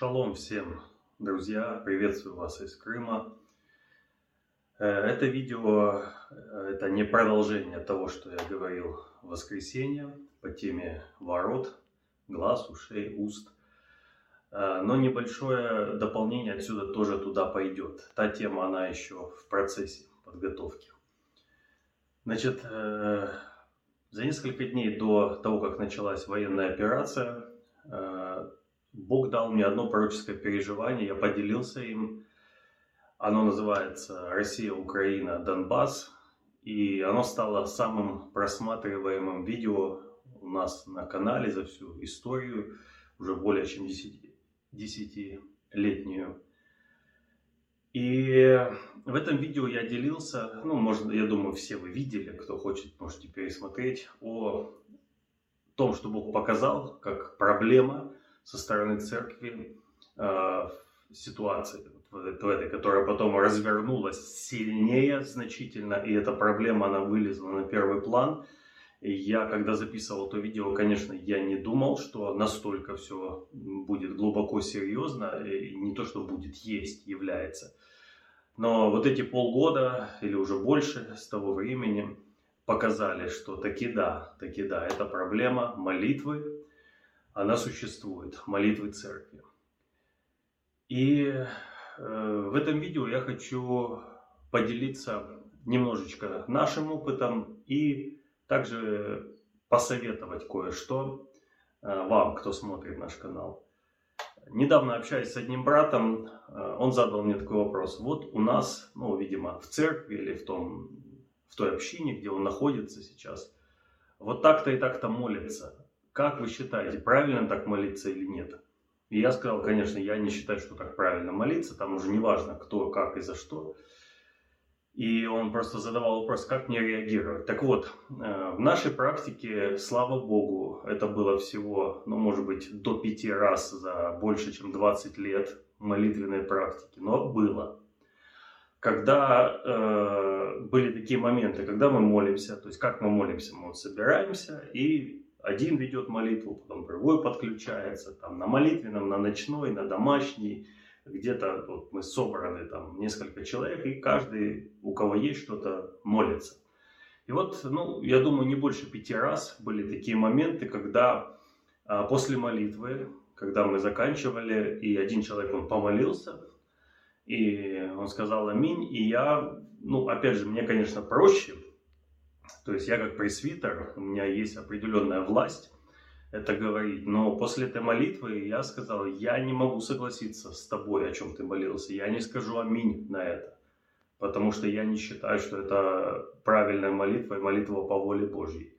Шалом всем, друзья! Приветствую вас из Крыма. Э, это видео, э, это не продолжение того, что я говорил в воскресенье по теме ворот, глаз, ушей, уст. Э, но небольшое дополнение отсюда тоже туда пойдет. Та тема, она еще в процессе подготовки. Значит, за несколько дней до того, как началась военная операция, Бог дал мне одно пророческое переживание, я поделился им. Оно называется «Россия, Украина, Донбасс». И оно стало самым просматриваемым видео у нас на канале за всю историю, уже более чем 10-летнюю. И в этом видео я делился, ну, может, я думаю, все вы видели, кто хочет, можете пересмотреть, о том, что Бог показал, как проблема со стороны церкви э, ситуации, в этой, которая потом развернулась сильнее значительно, и эта проблема, она вылезла на первый план. И я, когда записывал это видео, конечно, я не думал, что настолько все будет глубоко серьезно, и не то, что будет, есть, является. Но вот эти полгода или уже больше с того времени показали, что таки да, таки да, это проблема молитвы, она существует, молитвы церкви. И э, в этом видео я хочу поделиться немножечко нашим опытом и также посоветовать кое-что э, вам, кто смотрит наш канал. Недавно общаясь с одним братом, э, он задал мне такой вопрос. Вот у нас, ну, видимо, в церкви или в, том, в той общине, где он находится сейчас, вот так-то и так-то молится. Как вы считаете, правильно так молиться или нет? И я сказал, конечно, я не считаю, что так правильно молиться, там уже не важно, кто, как и за что. И он просто задавал вопрос, как мне реагировать. Так вот, э, в нашей практике, слава богу, это было всего, ну, может быть, до пяти раз за больше, чем 20 лет молитвенной практики, но было. Когда э, были такие моменты, когда мы молимся, то есть как мы молимся, мы вот собираемся и один ведет молитву, потом другой подключается, там на молитвенном, на ночной, на домашний, где-то вот мы собраны там несколько человек, и каждый, у кого есть что-то, молится. И вот, ну, я думаю, не больше пяти раз были такие моменты, когда а, после молитвы, когда мы заканчивали, и один человек, он помолился, и он сказал аминь, и я, ну, опять же, мне, конечно, проще, то есть я как пресвитер, у меня есть определенная власть это говорить. Но после этой молитвы я сказал, я не могу согласиться с тобой, о чем ты молился. Я не скажу аминь на это. Потому что я не считаю, что это правильная молитва и молитва по воле Божьей.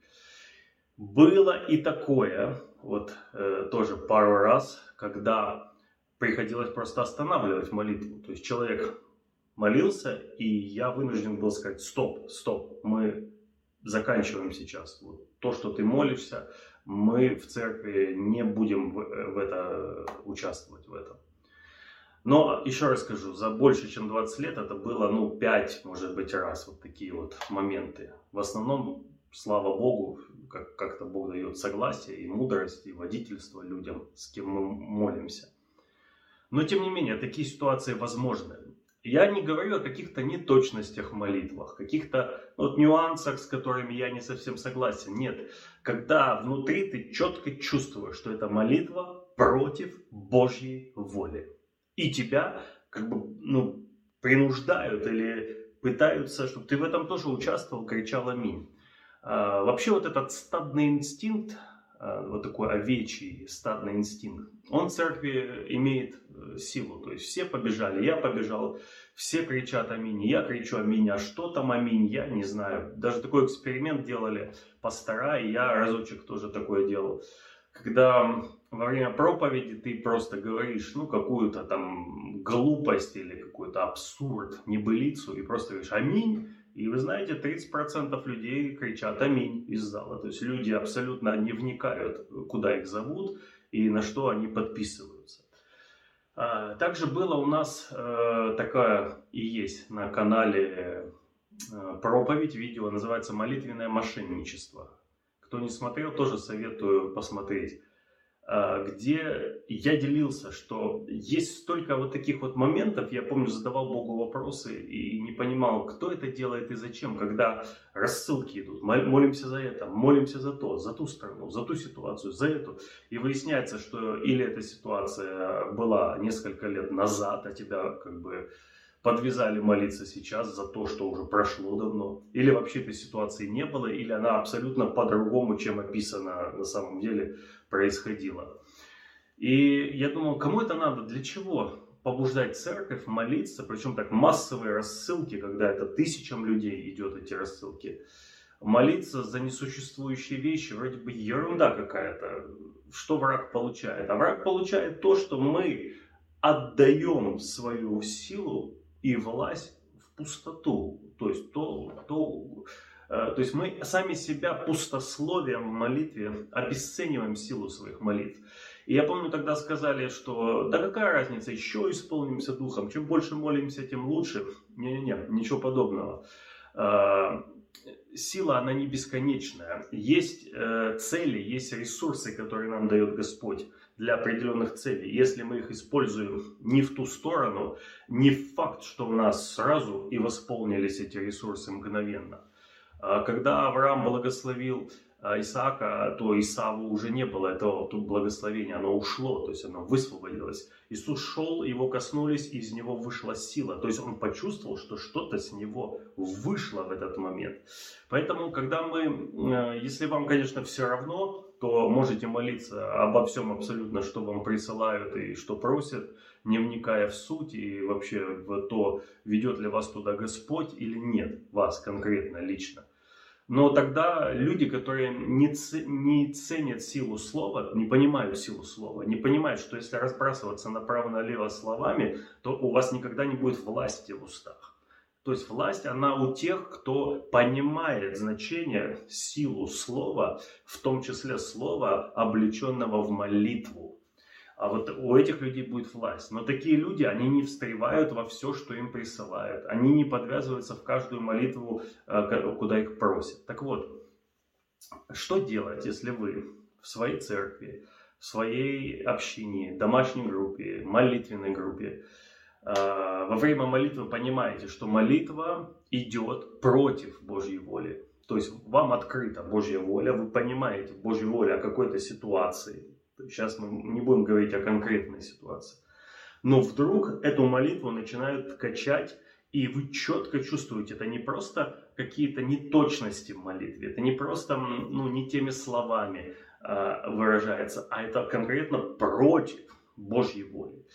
Было и такое, вот э, тоже пару раз, когда приходилось просто останавливать молитву. То есть человек молился, и я вынужден был сказать, стоп, стоп, мы заканчиваем сейчас. Вот то, что ты молишься, мы в церкви не будем в, в это участвовать в этом. Но еще раз скажу, за больше чем 20 лет это было, ну, 5, может быть, раз вот такие вот моменты. В основном, слава Богу, как- как-то Бог дает согласие и мудрость, и водительство людям, с кем мы молимся. Но, тем не менее, такие ситуации возможны. Я не говорю о каких-то неточностях в молитвах, каких-то вот, нюансах, с которыми я не совсем согласен. Нет, когда внутри ты четко чувствуешь, что это молитва против Божьей воли. И тебя как бы ну, принуждают или пытаются, чтобы ты в этом тоже участвовал, кричал аминь. А, вообще вот этот стадный инстинкт, вот такой овечий стадный инстинкт, он в церкви имеет э, силу. То есть все побежали, я побежал, все кричат аминь, я кричу аминь, а что там аминь, я не знаю. Даже такой эксперимент делали пастора, и я разочек тоже такое делал. Когда во время проповеди ты просто говоришь, ну, какую-то там глупость или какой-то абсурд, небылицу, и просто говоришь аминь, и вы знаете, 30% людей кричат «Аминь» из зала. То есть люди абсолютно не вникают, куда их зовут и на что они подписываются. А, также было у нас э, такая и есть на канале э, проповедь, видео, называется «Молитвенное мошенничество». Кто не смотрел, тоже советую посмотреть. А, где я делился, что есть столько вот таких вот моментов, я помню, задавал Богу вопросы и не понимал, кто это делает и зачем, когда рассылки идут, молимся за это, молимся за то, за ту страну, за ту ситуацию, за эту, и выясняется, что или эта ситуация была несколько лет назад, а тебя как бы подвязали молиться сейчас за то, что уже прошло давно, или вообще этой ситуации не было, или она абсолютно по-другому, чем описано на самом деле, происходила. И я думал, кому это надо, для чего? побуждать церковь молиться, причем так массовые рассылки, когда это тысячам людей идет эти рассылки, молиться за несуществующие вещи, вроде бы ерунда какая-то. Что враг получает? А враг получает то, что мы отдаем свою силу и власть в пустоту. То есть, то, то, э, то есть мы сами себя пустословием в молитве обесцениваем силу своих молитв. И я помню, тогда сказали, что да какая разница, еще исполнимся духом, чем больше молимся, тем лучше. Не-не-не, ничего подобного. Сила, она не бесконечная. Есть э, цели, есть ресурсы, которые нам дает Господь для определенных целей. Если мы их используем не в ту сторону, не факт, что у нас сразу и восполнились эти ресурсы мгновенно. А когда Авраам благословил Исаака, то Исаву уже не было этого благословения, оно ушло, то есть оно высвободилось. Иисус шел, его коснулись, и из него вышла сила. То есть он почувствовал, что что-то с него вышло в этот момент. Поэтому, когда мы, э, если вам, конечно, все равно, то можете молиться обо всем абсолютно, что вам присылают и что просят, не вникая в суть и вообще в то, ведет ли вас туда Господь или нет, вас конкретно, лично. Но тогда люди, которые не, не ценят силу слова, не понимают силу слова, не понимают, что если разбрасываться направо-налево словами, то у вас никогда не будет власти в устах. То есть власть, она у тех, кто понимает значение, силу слова, в том числе слова, облеченного в молитву. А вот у этих людей будет власть. Но такие люди, они не встревают во все, что им присылают. Они не подвязываются в каждую молитву, э, куда их просят. Так вот, что делать, если вы в своей церкви, в своей общине, домашней группе, молитвенной группе, э, во время молитвы понимаете, что молитва идет против Божьей воли. То есть вам открыта Божья воля, вы понимаете Божью волю о какой-то ситуации, Сейчас мы не будем говорить о конкретной ситуации. Но вдруг эту молитву начинают качать, и вы четко чувствуете, это не просто какие-то неточности в молитве, это не просто ну, не теми словами э, выражается, а это конкретно против Божьей воли,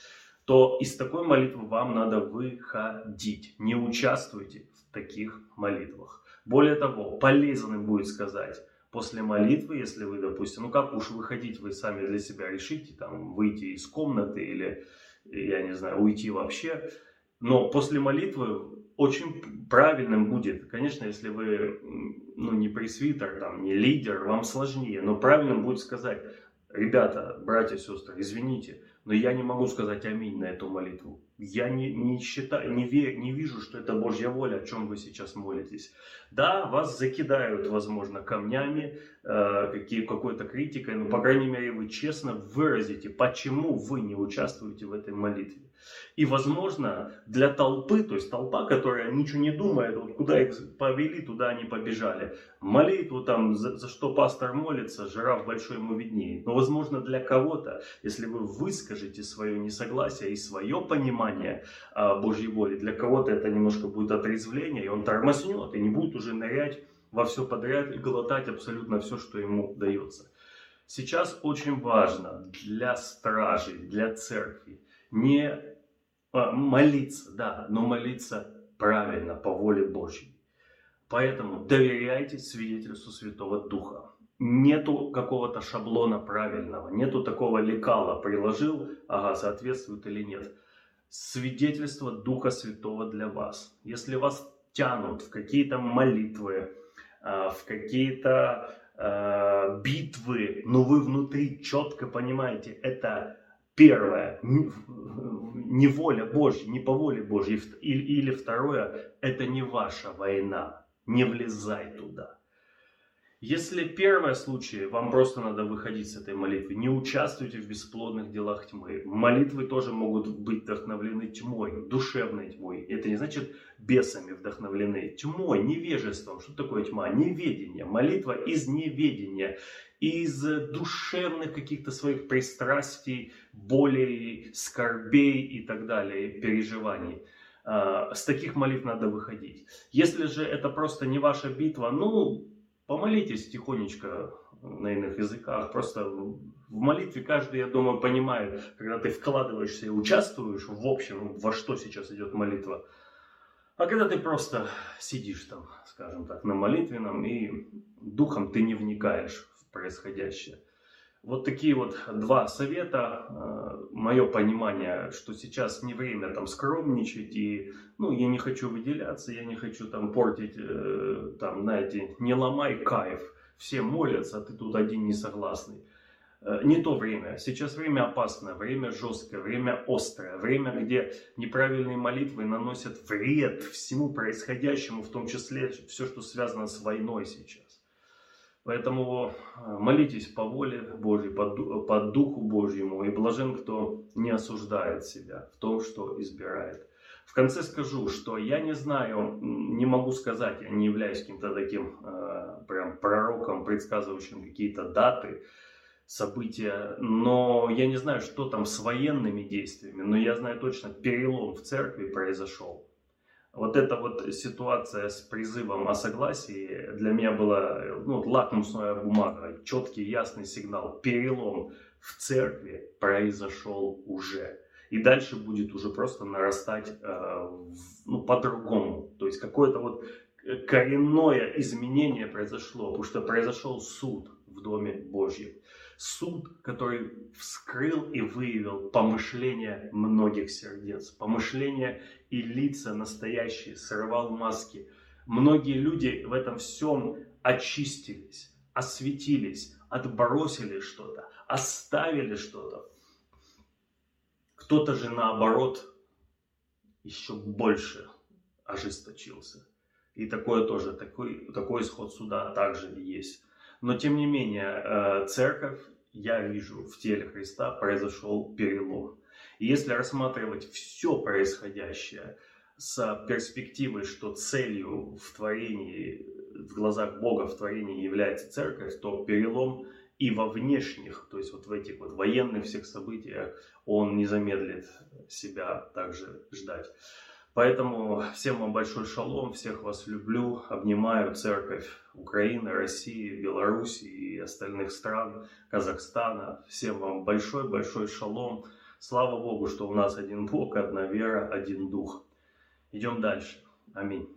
то из такой молитвы вам надо выходить. Не участвуйте в таких молитвах. Более того, полезным будет сказать, после молитвы, если вы, допустим, ну как уж выходить, вы сами для себя решите, там, выйти из комнаты или, я не знаю, уйти вообще. Но после молитвы очень правильным будет, конечно, если вы ну, не пресвитер, там, не лидер, вам сложнее, но правильным будет сказать, ребята, братья, сестры, извините, но я не могу сказать аминь на эту молитву. Я не, не считаю, не, верю, не вижу, что это Божья воля, о чем вы сейчас молитесь. Да, вас закидают, возможно, камнями, э, какие, какой-то критикой, но, по крайней мере, вы честно выразите, почему вы не участвуете в этой молитве. И, возможно, для толпы, то есть толпа, которая ничего не думает, вот куда их повели, туда они побежали. Молитву там, за, за что пастор молится, жираф большой ему виднее. Но, возможно, для кого-то, если вы выскажете свое несогласие и свое понимание а, Божьей воли, для кого-то это немножко будет отрезвление, и он тормознет, и не будет уже нырять во все подряд и глотать абсолютно все, что ему дается. Сейчас очень важно для стражей, для церкви не молиться, да, но молиться правильно, по воле Божьей. Поэтому доверяйте свидетельству Святого Духа. Нету какого-то шаблона правильного, нету такого лекала, приложил, ага, соответствует или нет. Свидетельство Духа Святого для вас. Если вас тянут в какие-то молитвы, а, в какие-то а, битвы, но вы внутри четко понимаете, это Первое, не воля Божья, не по воле Божьей. Или второе, это не ваша война, не влезай туда. Если первый случай, вам просто надо выходить с этой молитвы. Не участвуйте в бесплодных делах тьмы. Молитвы тоже могут быть вдохновлены тьмой, душевной тьмой. Это не значит бесами вдохновлены. Тьмой, невежеством. Что такое тьма? Неведение. Молитва из неведения. Из душевных каких-то своих пристрастий, болей, скорбей и так далее, переживаний. А, с таких молитв надо выходить. Если же это просто не ваша битва, ну, Помолитесь тихонечко на иных языках. Просто в молитве каждый, я думаю, понимает, когда ты вкладываешься и участвуешь в общем, во что сейчас идет молитва. А когда ты просто сидишь там, скажем так, на молитвенном, и духом ты не вникаешь происходящее. Вот такие вот два совета. Э, Мое понимание, что сейчас не время там скромничать и, ну, я не хочу выделяться, я не хочу там портить, э, там, знаете, не ломай кайф. Все молятся, а ты тут один несогласный. Э, не то время. Сейчас время опасное, время жесткое, время острое, время, где неправильные молитвы наносят вред всему происходящему, в том числе все, что связано с войной сейчас. Поэтому э, молитесь по воле Божьей, по Духу Божьему, и блажен, кто не осуждает себя в том, что избирает. В конце скажу, что я не знаю, не могу сказать, я не являюсь каким-то таким э, прям пророком, предсказывающим какие-то даты, события, но я не знаю, что там с военными действиями, но я знаю точно, перелом в церкви произошел вот эта вот ситуация с призывом о согласии для меня была ну, лакмусная бумага, четкий ясный сигнал, перелом в церкви произошел уже. И дальше будет уже просто нарастать э, ну, по-другому. То есть какое-то вот коренное изменение произошло, потому что произошел суд в Доме Божьем. Суд, который вскрыл и выявил помышления многих сердец, помышления и лица настоящие, срывал маски. Многие люди в этом всем очистились, осветились, отбросили что-то, оставили что-то. Кто-то же наоборот еще больше ожесточился. И такое тоже, такой, такой исход суда также есть. Но тем не менее, э, церковь, я вижу, в теле Христа произошел перелом. И если рассматривать все происходящее с перспективой, что целью в творении, в глазах Бога в творении является церковь, то перелом и во внешних, то есть вот в этих вот военных всех событиях, он не замедлит себя также ждать. Поэтому всем вам большой шалом, всех вас люблю, обнимаю церковь Украины, России, Беларуси и остальных стран, Казахстана. Всем вам большой-большой шалом. Слава Богу, что у нас один Бог, одна вера, один Дух. Идем дальше. Аминь.